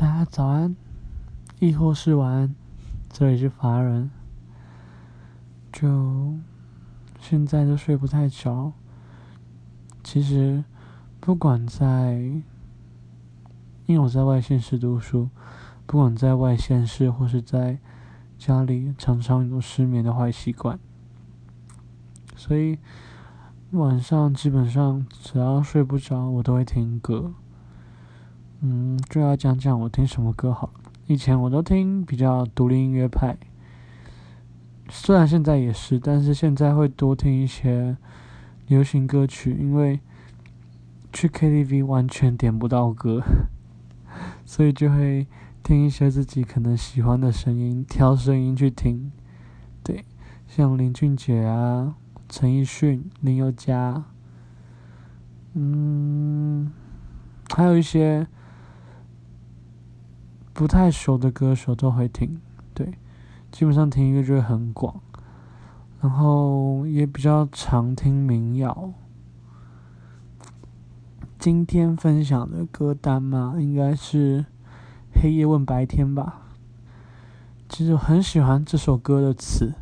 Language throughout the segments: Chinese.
大家早安，亦或是晚安，这里是法人。就现在都睡不太着。其实不管在，因为我在外县市读书，不管在外县市或是在家里，常常有失眠的坏习惯，所以晚上基本上只要睡不着，我都会听歌。就要讲讲我听什么歌好。以前我都听比较独立音乐派，虽然现在也是，但是现在会多听一些流行歌曲，因为去 KTV 完全点不到歌，所以就会听一些自己可能喜欢的声音，挑声音去听。对，像林俊杰啊、陈奕迅、林宥嘉，嗯，还有一些。不太熟的歌手都会听，对，基本上听音乐就会很广，然后也比较常听民谣。今天分享的歌单嘛，应该是《黑夜问白天》吧。其实我很喜欢这首歌的词，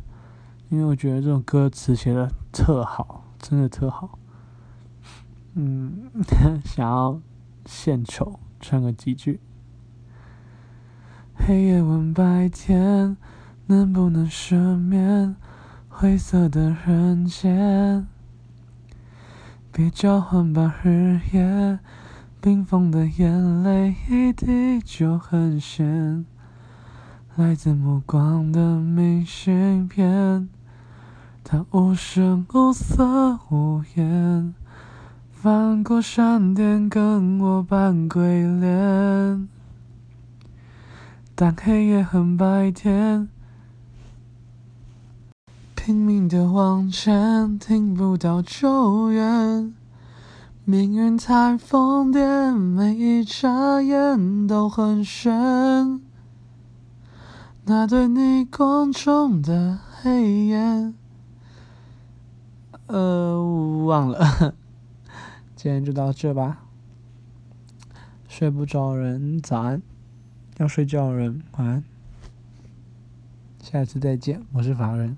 因为我觉得这首歌词写的特好，真的特好。嗯，想要献丑，唱个几句。黑夜问白天，能不能赦免灰色的人间？别交换吧，日夜冰封的眼泪，一滴就很咸。来自目光的明信片，它无声无色无言，翻过山巅，跟我扮鬼脸。但黑夜恨白天，拼命的往前，听不到救援。命运太疯癫，每一眨眼都很悬。那对你光中的黑眼，呃，忘了。今天就到这吧。睡不着人，早安。要睡觉的人，晚安。下次再见，我是法人。